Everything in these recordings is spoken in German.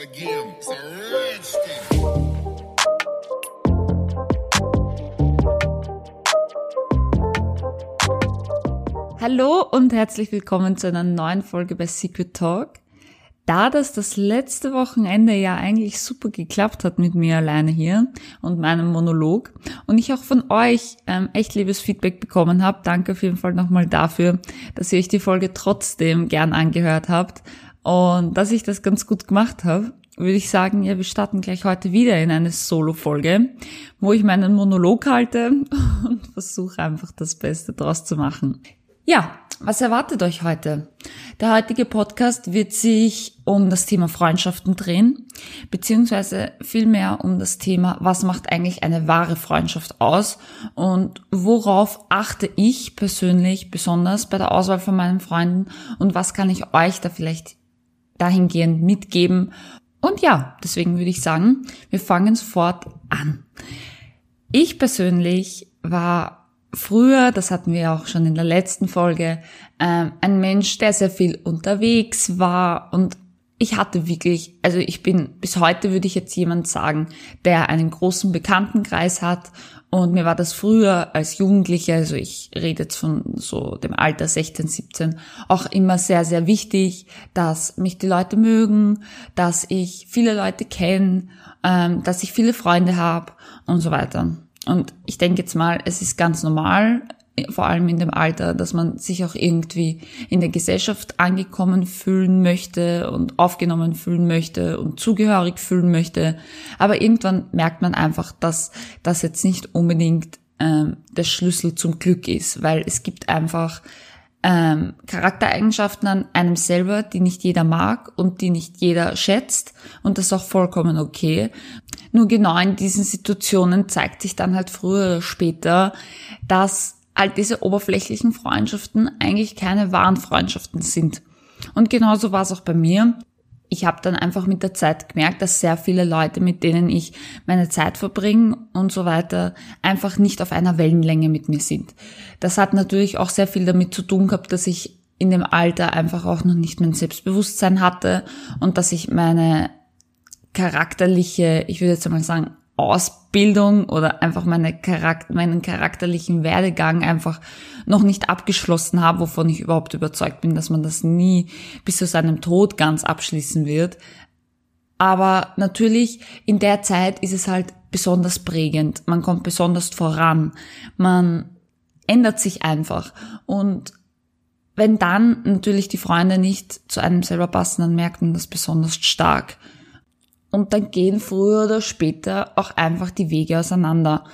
again. It's a. Hallo und herzlich willkommen zu einer neuen Folge bei Secret Talk. Da das das letzte Wochenende ja eigentlich super geklappt hat mit mir alleine hier und meinem Monolog und ich auch von euch ähm, echt liebes Feedback bekommen habe, danke auf jeden Fall nochmal dafür, dass ihr euch die Folge trotzdem gern angehört habt und dass ich das ganz gut gemacht habe würde ich sagen, ja, wir starten gleich heute wieder in eine Solo-Folge, wo ich meinen Monolog halte und versuche einfach das Beste draus zu machen. Ja, was erwartet euch heute? Der heutige Podcast wird sich um das Thema Freundschaften drehen, beziehungsweise vielmehr um das Thema, was macht eigentlich eine wahre Freundschaft aus und worauf achte ich persönlich besonders bei der Auswahl von meinen Freunden und was kann ich euch da vielleicht dahingehend mitgeben. Und ja, deswegen würde ich sagen, wir fangen sofort an. Ich persönlich war früher, das hatten wir auch schon in der letzten Folge, ähm, ein Mensch, der sehr viel unterwegs war und ich hatte wirklich, also ich bin, bis heute würde ich jetzt jemand sagen, der einen großen Bekanntenkreis hat und mir war das früher als Jugendliche, also ich rede jetzt von so dem Alter 16, 17, auch immer sehr, sehr wichtig, dass mich die Leute mögen, dass ich viele Leute kenne, ähm, dass ich viele Freunde habe und so weiter. Und ich denke jetzt mal, es ist ganz normal, vor allem in dem Alter, dass man sich auch irgendwie in der Gesellschaft angekommen fühlen möchte und aufgenommen fühlen möchte und zugehörig fühlen möchte. Aber irgendwann merkt man einfach, dass das jetzt nicht unbedingt ähm, der Schlüssel zum Glück ist, weil es gibt einfach ähm, Charaktereigenschaften an einem selber, die nicht jeder mag und die nicht jeder schätzt und das ist auch vollkommen okay. Nur genau in diesen Situationen zeigt sich dann halt früher oder später, dass all diese oberflächlichen Freundschaften eigentlich keine wahren Freundschaften sind. Und genauso war es auch bei mir. Ich habe dann einfach mit der Zeit gemerkt, dass sehr viele Leute, mit denen ich meine Zeit verbringe und so weiter, einfach nicht auf einer Wellenlänge mit mir sind. Das hat natürlich auch sehr viel damit zu tun gehabt, dass ich in dem Alter einfach auch noch nicht mein Selbstbewusstsein hatte und dass ich meine charakterliche, ich würde jetzt einmal sagen, Ausbildung oder einfach meine Charakter, meinen charakterlichen Werdegang einfach noch nicht abgeschlossen habe, wovon ich überhaupt überzeugt bin, dass man das nie bis zu seinem Tod ganz abschließen wird. Aber natürlich in der Zeit ist es halt besonders prägend. Man kommt besonders voran. Man ändert sich einfach. Und wenn dann natürlich die Freunde nicht zu einem selber passen, dann merkt man das besonders stark. Und dann gehen früher oder später auch einfach die Wege auseinander.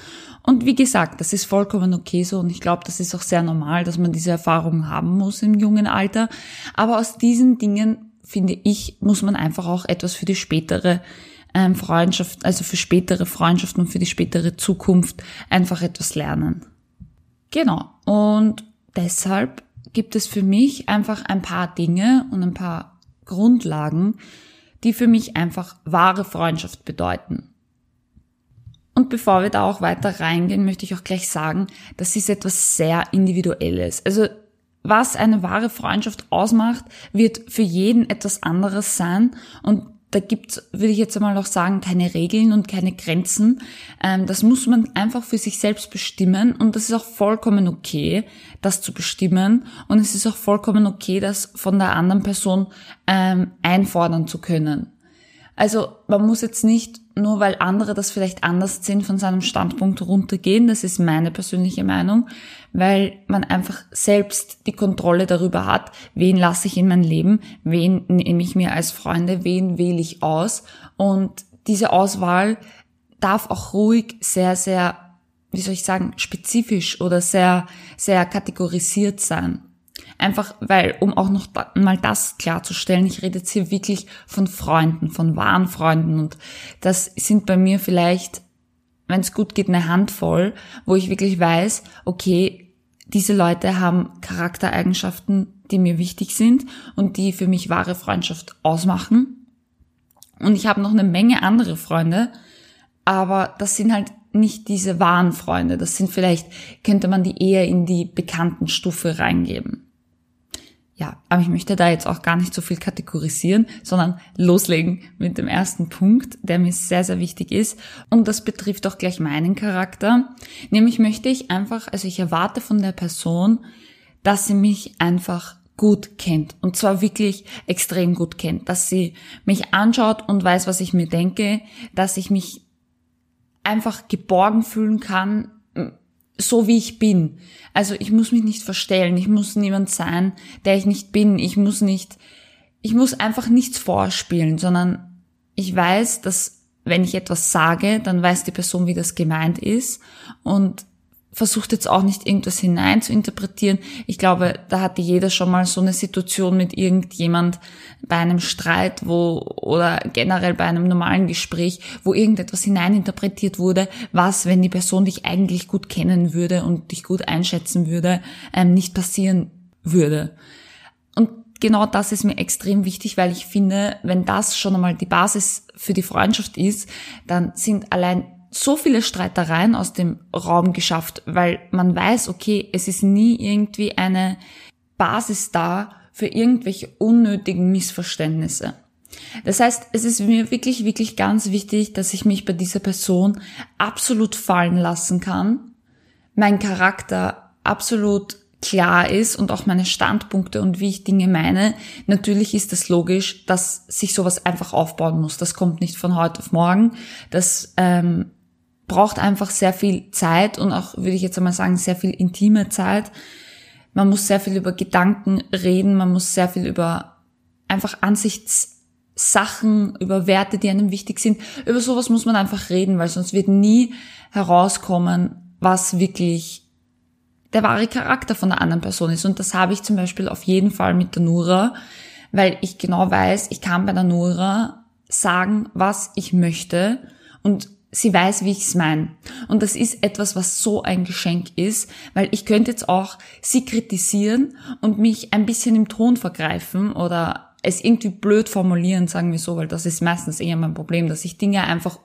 Und wie gesagt, das ist vollkommen okay so und ich glaube, das ist auch sehr normal, dass man diese Erfahrungen haben muss im jungen Alter. Aber aus diesen Dingen, finde ich, muss man einfach auch etwas für die spätere ähm, Freundschaft, also für spätere Freundschaften und für die spätere Zukunft einfach etwas lernen. Genau. Und deshalb gibt es für mich einfach ein paar Dinge und ein paar Grundlagen, die für mich einfach wahre Freundschaft bedeuten. Und bevor wir da auch weiter reingehen, möchte ich auch gleich sagen, das ist etwas sehr Individuelles. Also was eine wahre Freundschaft ausmacht, wird für jeden etwas anderes sein und da gibt's, würde ich jetzt einmal auch sagen, keine Regeln und keine Grenzen. Ähm, das muss man einfach für sich selbst bestimmen und das ist auch vollkommen okay, das zu bestimmen und es ist auch vollkommen okay, das von der anderen Person ähm, einfordern zu können. Also man muss jetzt nicht, nur weil andere das vielleicht anders sehen, von seinem Standpunkt runtergehen. Das ist meine persönliche Meinung, weil man einfach selbst die Kontrolle darüber hat, wen lasse ich in mein Leben, wen nehme ich mir als Freunde, wen wähle ich aus. Und diese Auswahl darf auch ruhig sehr, sehr, wie soll ich sagen, spezifisch oder sehr, sehr kategorisiert sein. Einfach weil, um auch noch mal das klarzustellen, ich rede jetzt hier wirklich von Freunden, von wahren Freunden und das sind bei mir vielleicht, wenn es gut geht, eine Handvoll, wo ich wirklich weiß, okay, diese Leute haben Charaktereigenschaften, die mir wichtig sind und die für mich wahre Freundschaft ausmachen. Und ich habe noch eine Menge andere Freunde, aber das sind halt nicht diese wahren Freunde. Das sind vielleicht, könnte man die eher in die bekannten Stufe reingeben. Ja, aber ich möchte da jetzt auch gar nicht so viel kategorisieren, sondern loslegen mit dem ersten Punkt, der mir sehr, sehr wichtig ist. Und das betrifft auch gleich meinen Charakter. Nämlich möchte ich einfach, also ich erwarte von der Person, dass sie mich einfach gut kennt. Und zwar wirklich extrem gut kennt. Dass sie mich anschaut und weiß, was ich mir denke. Dass ich mich einfach geborgen fühlen kann, so wie ich bin. Also ich muss mich nicht verstellen, ich muss niemand sein, der ich nicht bin. Ich muss nicht, ich muss einfach nichts vorspielen, sondern ich weiß, dass wenn ich etwas sage, dann weiß die Person, wie das gemeint ist und versucht jetzt auch nicht irgendwas hinein zu interpretieren. Ich glaube, da hatte jeder schon mal so eine Situation mit irgendjemand bei einem Streit, wo, oder generell bei einem normalen Gespräch, wo irgendetwas hineininterpretiert wurde, was, wenn die Person dich eigentlich gut kennen würde und dich gut einschätzen würde, ähm, nicht passieren würde. Und genau das ist mir extrem wichtig, weil ich finde, wenn das schon einmal die Basis für die Freundschaft ist, dann sind allein so viele Streitereien aus dem Raum geschafft, weil man weiß, okay, es ist nie irgendwie eine Basis da für irgendwelche unnötigen Missverständnisse. Das heißt, es ist mir wirklich, wirklich ganz wichtig, dass ich mich bei dieser Person absolut fallen lassen kann, mein Charakter absolut klar ist und auch meine Standpunkte und wie ich Dinge meine. Natürlich ist es das logisch, dass sich sowas einfach aufbauen muss. Das kommt nicht von heute auf morgen. Das ähm, braucht einfach sehr viel Zeit und auch, würde ich jetzt einmal sagen, sehr viel intime Zeit. Man muss sehr viel über Gedanken reden, man muss sehr viel über einfach Ansichtssachen, über Werte, die einem wichtig sind. Über sowas muss man einfach reden, weil sonst wird nie herauskommen, was wirklich der wahre Charakter von der anderen Person ist. Und das habe ich zum Beispiel auf jeden Fall mit der Nura, weil ich genau weiß, ich kann bei der Nura sagen, was ich möchte und sie weiß, wie ich es meine. Und das ist etwas, was so ein Geschenk ist, weil ich könnte jetzt auch sie kritisieren und mich ein bisschen im Ton vergreifen oder es irgendwie blöd formulieren, sagen wir so, weil das ist meistens eher mein Problem, dass ich Dinge einfach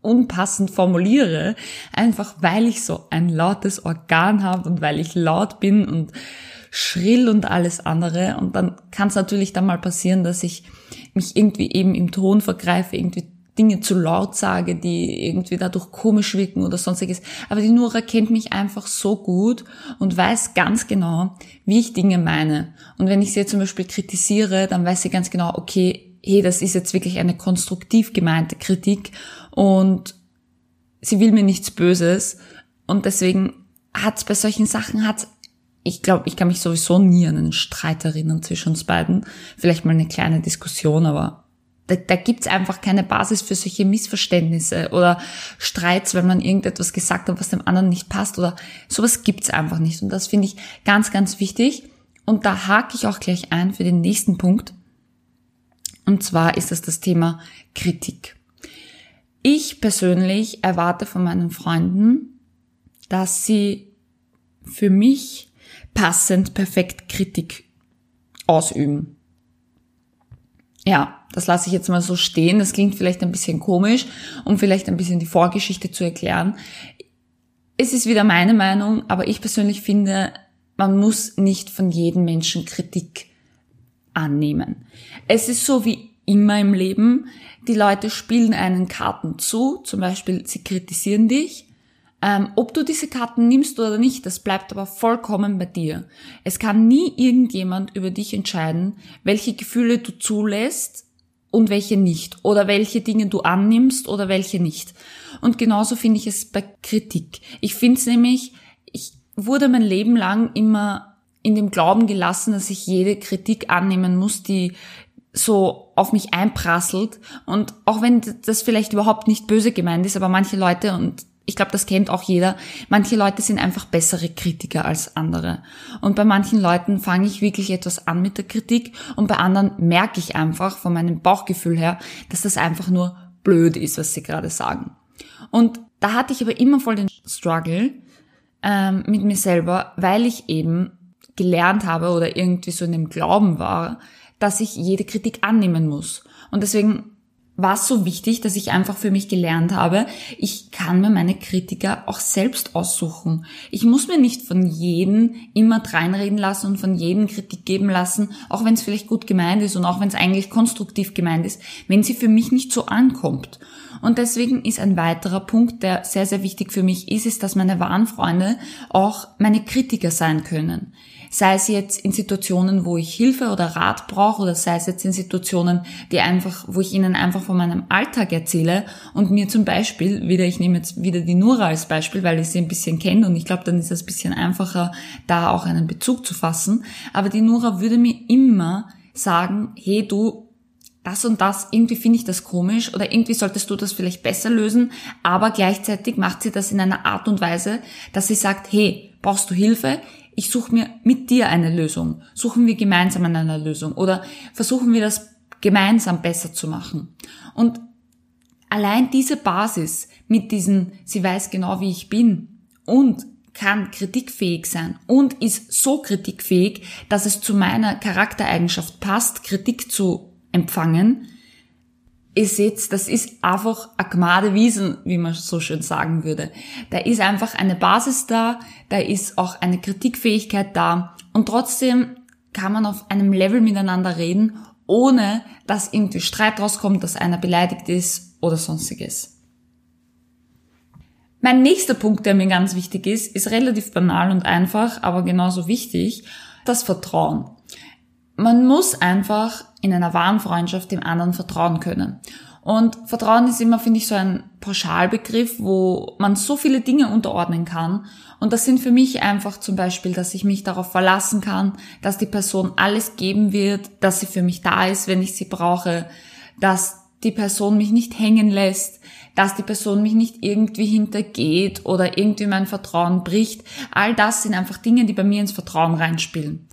unpassend formuliere, einfach weil ich so ein lautes Organ habe und weil ich laut bin und schrill und alles andere. Und dann kann es natürlich dann mal passieren, dass ich mich irgendwie eben im Ton vergreife, irgendwie Dinge zu laut sage, die irgendwie dadurch komisch wirken oder sonstiges. Aber die Nora kennt mich einfach so gut und weiß ganz genau, wie ich Dinge meine. Und wenn ich sie zum Beispiel kritisiere, dann weiß sie ganz genau, okay, hey, das ist jetzt wirklich eine konstruktiv gemeinte Kritik und sie will mir nichts Böses. Und deswegen hat's bei solchen Sachen, hat's ich glaube, ich kann mich sowieso nie an einen Streit erinnern zwischen uns beiden. Vielleicht mal eine kleine Diskussion, aber da, da gibt's einfach keine Basis für solche Missverständnisse oder Streits, wenn man irgendetwas gesagt hat, was dem anderen nicht passt oder sowas gibt's einfach nicht. Und das finde ich ganz, ganz wichtig. Und da hake ich auch gleich ein für den nächsten Punkt. Und zwar ist das das Thema Kritik. Ich persönlich erwarte von meinen Freunden, dass sie für mich passend perfekt Kritik ausüben. Ja, das lasse ich jetzt mal so stehen. Das klingt vielleicht ein bisschen komisch, um vielleicht ein bisschen die Vorgeschichte zu erklären. Es ist wieder meine Meinung, aber ich persönlich finde, man muss nicht von jedem Menschen Kritik annehmen. Es ist so wie immer im Leben, die Leute spielen einen Karten zu, zum Beispiel sie kritisieren dich. Ähm, ob du diese Karten nimmst oder nicht, das bleibt aber vollkommen bei dir. Es kann nie irgendjemand über dich entscheiden, welche Gefühle du zulässt und welche nicht oder welche Dinge du annimmst oder welche nicht. Und genauso finde ich es bei Kritik. Ich finde es nämlich, ich wurde mein Leben lang immer in dem Glauben gelassen, dass ich jede Kritik annehmen muss, die so auf mich einprasselt. Und auch wenn das vielleicht überhaupt nicht böse gemeint ist, aber manche Leute, und ich glaube, das kennt auch jeder, manche Leute sind einfach bessere Kritiker als andere. Und bei manchen Leuten fange ich wirklich etwas an mit der Kritik und bei anderen merke ich einfach von meinem Bauchgefühl her, dass das einfach nur blöd ist, was sie gerade sagen. Und da hatte ich aber immer voll den Struggle ähm, mit mir selber, weil ich eben gelernt habe oder irgendwie so in dem Glauben war, dass ich jede Kritik annehmen muss. Und deswegen war es so wichtig, dass ich einfach für mich gelernt habe, ich kann mir meine Kritiker auch selbst aussuchen. Ich muss mir nicht von jedem immer dreinreden lassen und von jedem Kritik geben lassen, auch wenn es vielleicht gut gemeint ist und auch wenn es eigentlich konstruktiv gemeint ist, wenn sie für mich nicht so ankommt. Und deswegen ist ein weiterer Punkt, der sehr, sehr wichtig für mich ist, ist, dass meine wahren Freunde auch meine Kritiker sein können. Sei es jetzt in Situationen, wo ich Hilfe oder Rat brauche oder sei es jetzt in Situationen, die einfach, wo ich ihnen einfach von meinem Alltag erzähle und mir zum Beispiel, wieder, ich nehme jetzt wieder die Nura als Beispiel, weil ich sie ein bisschen kenne und ich glaube, dann ist es ein bisschen einfacher, da auch einen Bezug zu fassen. Aber die Nura würde mir immer sagen, hey du, das und das, irgendwie finde ich das komisch oder irgendwie solltest du das vielleicht besser lösen, aber gleichzeitig macht sie das in einer Art und Weise, dass sie sagt, hey, brauchst du Hilfe? ich suche mir mit dir eine Lösung. Suchen wir gemeinsam an einer Lösung oder versuchen wir das gemeinsam besser zu machen. Und allein diese Basis mit diesen, sie weiß genau, wie ich bin und kann kritikfähig sein und ist so kritikfähig, dass es zu meiner Charaktereigenschaft passt, Kritik zu empfangen, ihr seht, das ist einfach a Gmade Wiesen, wie man so schön sagen würde. Da ist einfach eine Basis da, da ist auch eine Kritikfähigkeit da und trotzdem kann man auf einem Level miteinander reden, ohne dass irgendwie Streit rauskommt, dass einer beleidigt ist oder sonstiges. Mein nächster Punkt, der mir ganz wichtig ist, ist relativ banal und einfach, aber genauso wichtig, das Vertrauen. Man muss einfach in einer wahren Freundschaft dem anderen vertrauen können. Und Vertrauen ist immer, finde ich, so ein Pauschalbegriff, wo man so viele Dinge unterordnen kann. Und das sind für mich einfach zum Beispiel, dass ich mich darauf verlassen kann, dass die Person alles geben wird, dass sie für mich da ist, wenn ich sie brauche, dass die Person mich nicht hängen lässt, dass die Person mich nicht irgendwie hintergeht oder irgendwie mein Vertrauen bricht. All das sind einfach Dinge, die bei mir ins Vertrauen reinspielen.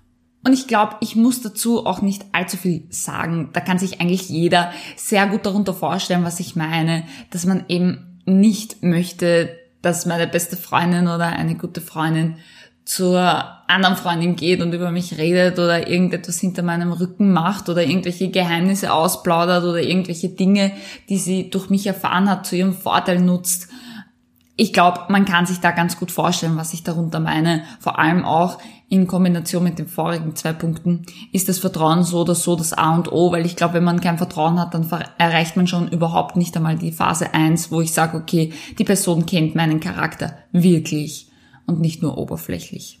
Und ich glaube, ich muss dazu auch nicht allzu viel sagen. Da kann sich eigentlich jeder sehr gut darunter vorstellen, was ich meine, dass man eben nicht möchte, dass meine beste Freundin oder eine gute Freundin zur anderen Freundin geht und über mich redet oder irgendetwas hinter meinem Rücken macht oder irgendwelche Geheimnisse ausplaudert oder irgendwelche Dinge, die sie durch mich erfahren hat, zu ihrem Vorteil nutzt ich glaube, man kann sich da ganz gut vorstellen, was ich darunter meine. Vor allem auch in Kombination mit den vorigen zwei Punkten ist das Vertrauen so oder so das A und O, weil ich glaube, wenn man kein Vertrauen hat, dann erreicht man schon überhaupt nicht einmal die Phase eins, wo ich sage, okay, die Person kennt meinen Charakter wirklich und nicht nur oberflächlich.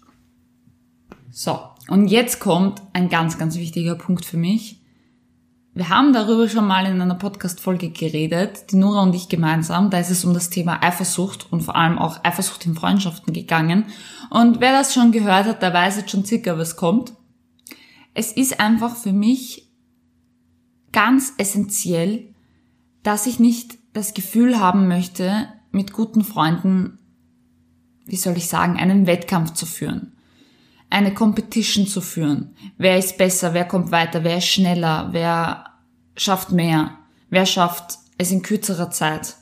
So, und jetzt kommt ein ganz, ganz wichtiger Punkt für mich. Wir haben darüber schon mal in einer Podcast-Folge geredet, die Nora und ich gemeinsam. Da ist es um das Thema Eifersucht und vor allem auch Eifersucht in Freundschaften gegangen. Und wer das schon gehört hat, der weiß jetzt schon circa, was kommt. Es ist einfach für mich ganz essentiell, dass ich nicht das Gefühl haben möchte, mit guten Freunden, wie soll ich sagen, einen Wettkampf zu führen eine Competition zu führen. Wer ist besser, wer kommt weiter, wer ist schneller, wer schafft mehr, wer schafft es in kürzerer Zeit.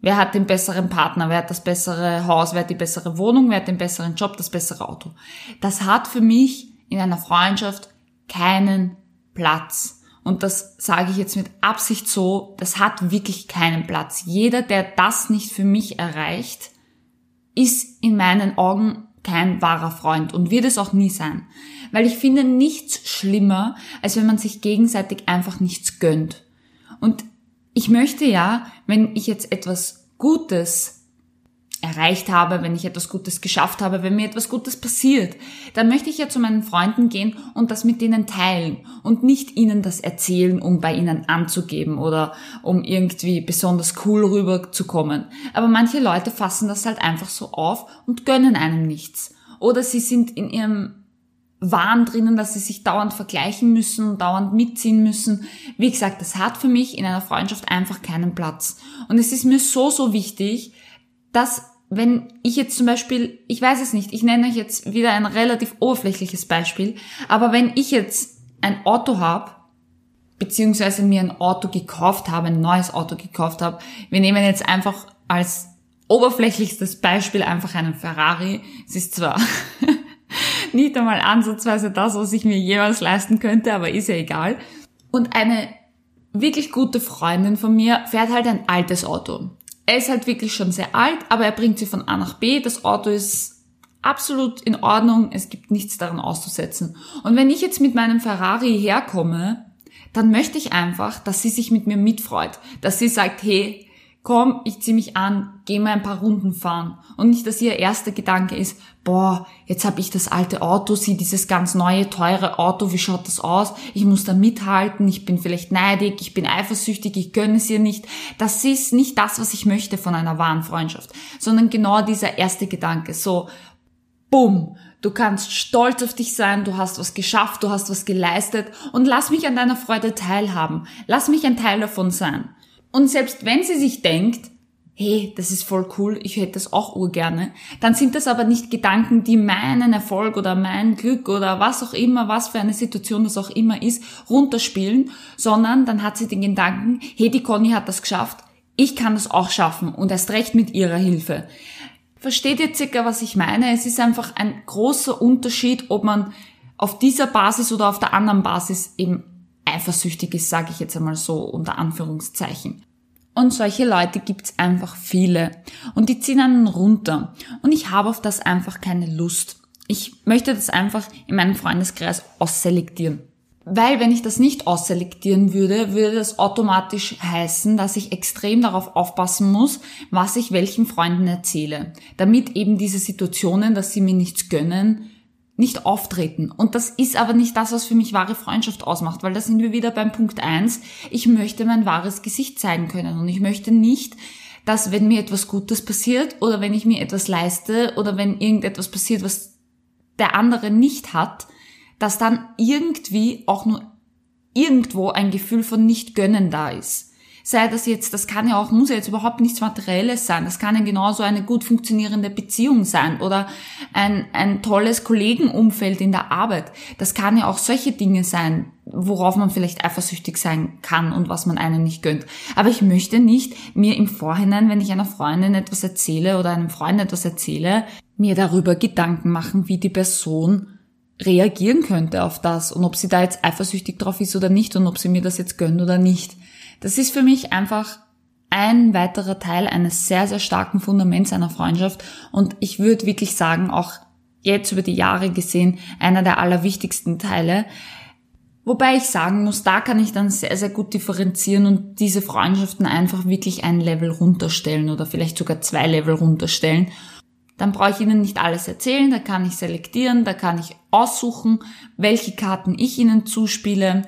Wer hat den besseren Partner, wer hat das bessere Haus, wer hat die bessere Wohnung, wer hat den besseren Job, das bessere Auto. Das hat für mich in einer Freundschaft keinen Platz. Und das sage ich jetzt mit Absicht so, das hat wirklich keinen Platz. Jeder, der das nicht für mich erreicht, ist in meinen Augen kein wahrer Freund und wird es auch nie sein. Weil ich finde nichts schlimmer, als wenn man sich gegenseitig einfach nichts gönnt. Und ich möchte ja, wenn ich jetzt etwas Gutes erreicht habe, wenn ich etwas Gutes geschafft habe, wenn mir etwas Gutes passiert, dann möchte ich ja zu meinen Freunden gehen und das mit denen teilen und nicht ihnen das erzählen, um bei ihnen anzugeben oder um irgendwie besonders cool rüberzukommen. Aber manche Leute fassen das halt einfach so auf und gönnen einem nichts. Oder sie sind in ihrem Wahn drinnen, dass sie sich dauernd vergleichen müssen und dauernd mitziehen müssen. Wie gesagt, das hat für mich in einer Freundschaft einfach keinen Platz. Und es ist mir so, so wichtig, dass wenn ich jetzt zum Beispiel, ich weiß es nicht, ich nenne euch jetzt wieder ein relativ oberflächliches Beispiel, aber wenn ich jetzt ein Auto habe, beziehungsweise mir ein Auto gekauft habe, ein neues Auto gekauft habe, wir nehmen jetzt einfach als oberflächlichstes Beispiel einfach einen Ferrari. Es ist zwar nicht einmal ansatzweise das, was ich mir jemals leisten könnte, aber ist ja egal. Und eine wirklich gute Freundin von mir fährt halt ein altes Auto. Er ist halt wirklich schon sehr alt, aber er bringt sie von A nach B. Das Auto ist absolut in Ordnung. Es gibt nichts daran auszusetzen. Und wenn ich jetzt mit meinem Ferrari herkomme, dann möchte ich einfach, dass sie sich mit mir mitfreut. Dass sie sagt, hey, komm, ich zieh mich an, geh mal ein paar Runden fahren. Und nicht, dass ihr erster Gedanke ist, boah, jetzt habe ich das alte Auto, sieh dieses ganz neue, teure Auto, wie schaut das aus? Ich muss da mithalten, ich bin vielleicht neidig, ich bin eifersüchtig, ich gönne es ihr nicht. Das ist nicht das, was ich möchte von einer wahren Freundschaft, sondern genau dieser erste Gedanke, so, bumm, du kannst stolz auf dich sein, du hast was geschafft, du hast was geleistet und lass mich an deiner Freude teilhaben, lass mich ein Teil davon sein. Und selbst wenn sie sich denkt, hey, das ist voll cool, ich hätte das auch urgerne, dann sind das aber nicht Gedanken, die meinen Erfolg oder mein Glück oder was auch immer, was für eine Situation das auch immer ist, runterspielen, sondern dann hat sie den Gedanken, hey, die Conny hat das geschafft, ich kann das auch schaffen und erst recht mit ihrer Hilfe. Versteht ihr circa, was ich meine? Es ist einfach ein großer Unterschied, ob man auf dieser Basis oder auf der anderen Basis eben eifersüchtig ist, sage ich jetzt einmal so unter Anführungszeichen. Und solche Leute gibt's einfach viele. Und die ziehen einen runter. Und ich habe auf das einfach keine Lust. Ich möchte das einfach in meinem Freundeskreis ausselektieren. Weil wenn ich das nicht ausselektieren würde, würde das automatisch heißen, dass ich extrem darauf aufpassen muss, was ich welchen Freunden erzähle. Damit eben diese Situationen, dass sie mir nichts gönnen, nicht auftreten. Und das ist aber nicht das, was für mich wahre Freundschaft ausmacht, weil da sind wir wieder beim Punkt eins. Ich möchte mein wahres Gesicht zeigen können und ich möchte nicht, dass wenn mir etwas Gutes passiert oder wenn ich mir etwas leiste oder wenn irgendetwas passiert, was der andere nicht hat, dass dann irgendwie auch nur irgendwo ein Gefühl von nicht gönnen da ist sei das jetzt, das kann ja auch, muss ja jetzt überhaupt nichts Materielles sein, das kann ja genauso eine gut funktionierende Beziehung sein oder ein, ein tolles Kollegenumfeld in der Arbeit. Das kann ja auch solche Dinge sein, worauf man vielleicht eifersüchtig sein kann und was man einem nicht gönnt. Aber ich möchte nicht mir im Vorhinein, wenn ich einer Freundin etwas erzähle oder einem Freund etwas erzähle, mir darüber Gedanken machen, wie die Person reagieren könnte auf das und ob sie da jetzt eifersüchtig drauf ist oder nicht und ob sie mir das jetzt gönnt oder nicht. Das ist für mich einfach ein weiterer Teil eines sehr, sehr starken Fundaments einer Freundschaft und ich würde wirklich sagen, auch jetzt über die Jahre gesehen, einer der allerwichtigsten Teile. Wobei ich sagen muss, da kann ich dann sehr, sehr gut differenzieren und diese Freundschaften einfach wirklich ein Level runterstellen oder vielleicht sogar zwei Level runterstellen. Dann brauche ich Ihnen nicht alles erzählen, da kann ich selektieren, da kann ich aussuchen, welche Karten ich Ihnen zuspiele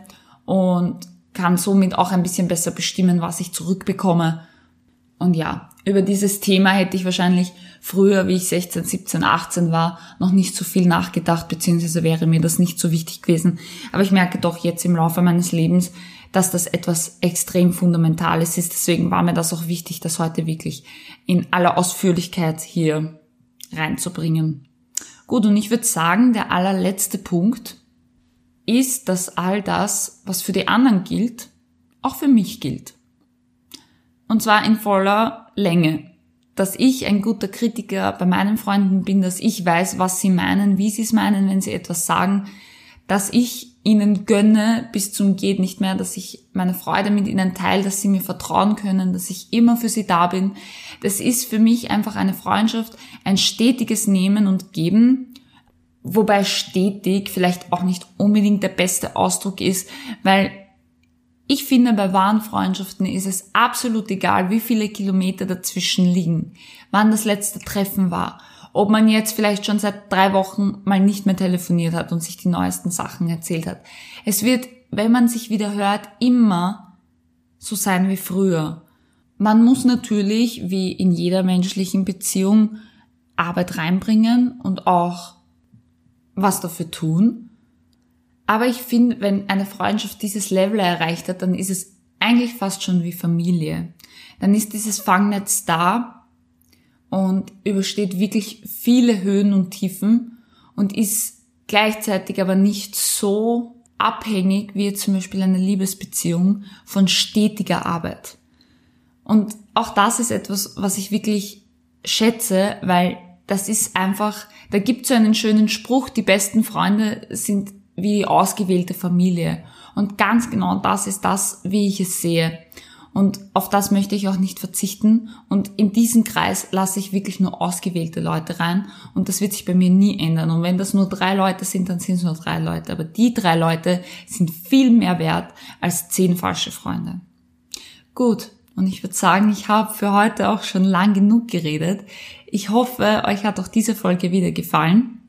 und kann somit auch ein bisschen besser bestimmen, was ich zurückbekomme. Und ja, über dieses Thema hätte ich wahrscheinlich früher, wie ich 16, 17, 18 war, noch nicht so viel nachgedacht, beziehungsweise wäre mir das nicht so wichtig gewesen. Aber ich merke doch jetzt im Laufe meines Lebens, dass das etwas extrem Fundamentales ist. Deswegen war mir das auch wichtig, das heute wirklich in aller Ausführlichkeit hier reinzubringen. Gut, und ich würde sagen, der allerletzte Punkt, ist, dass all das, was für die anderen gilt, auch für mich gilt. Und zwar in voller Länge. Dass ich ein guter Kritiker bei meinen Freunden bin, dass ich weiß, was sie meinen, wie sie es meinen, wenn sie etwas sagen, dass ich ihnen gönne bis zum geht nicht mehr, dass ich meine Freude mit ihnen teile, dass sie mir vertrauen können, dass ich immer für sie da bin. Das ist für mich einfach eine Freundschaft, ein stetiges Nehmen und Geben Wobei stetig vielleicht auch nicht unbedingt der beste Ausdruck ist, weil ich finde, bei wahren Freundschaften ist es absolut egal, wie viele Kilometer dazwischen liegen, wann das letzte Treffen war, ob man jetzt vielleicht schon seit drei Wochen mal nicht mehr telefoniert hat und sich die neuesten Sachen erzählt hat. Es wird, wenn man sich wieder hört, immer so sein wie früher. Man muss natürlich, wie in jeder menschlichen Beziehung, Arbeit reinbringen und auch was dafür tun. Aber ich finde, wenn eine Freundschaft dieses Level erreicht hat, dann ist es eigentlich fast schon wie Familie. Dann ist dieses Fangnetz da und übersteht wirklich viele Höhen und Tiefen und ist gleichzeitig aber nicht so abhängig wie zum Beispiel eine Liebesbeziehung von stetiger Arbeit. Und auch das ist etwas, was ich wirklich schätze, weil das ist einfach, da gibt so einen schönen Spruch, die besten Freunde sind wie die ausgewählte Familie. Und ganz genau das ist das, wie ich es sehe. Und auf das möchte ich auch nicht verzichten. Und in diesen Kreis lasse ich wirklich nur ausgewählte Leute rein. Und das wird sich bei mir nie ändern. Und wenn das nur drei Leute sind, dann sind es nur drei Leute. Aber die drei Leute sind viel mehr wert als zehn falsche Freunde. Gut. Und ich würde sagen, ich habe für heute auch schon lang genug geredet. Ich hoffe, euch hat auch diese Folge wieder gefallen.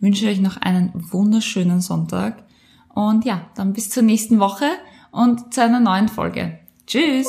Wünsche euch noch einen wunderschönen Sonntag. Und ja, dann bis zur nächsten Woche und zu einer neuen Folge. Tschüss!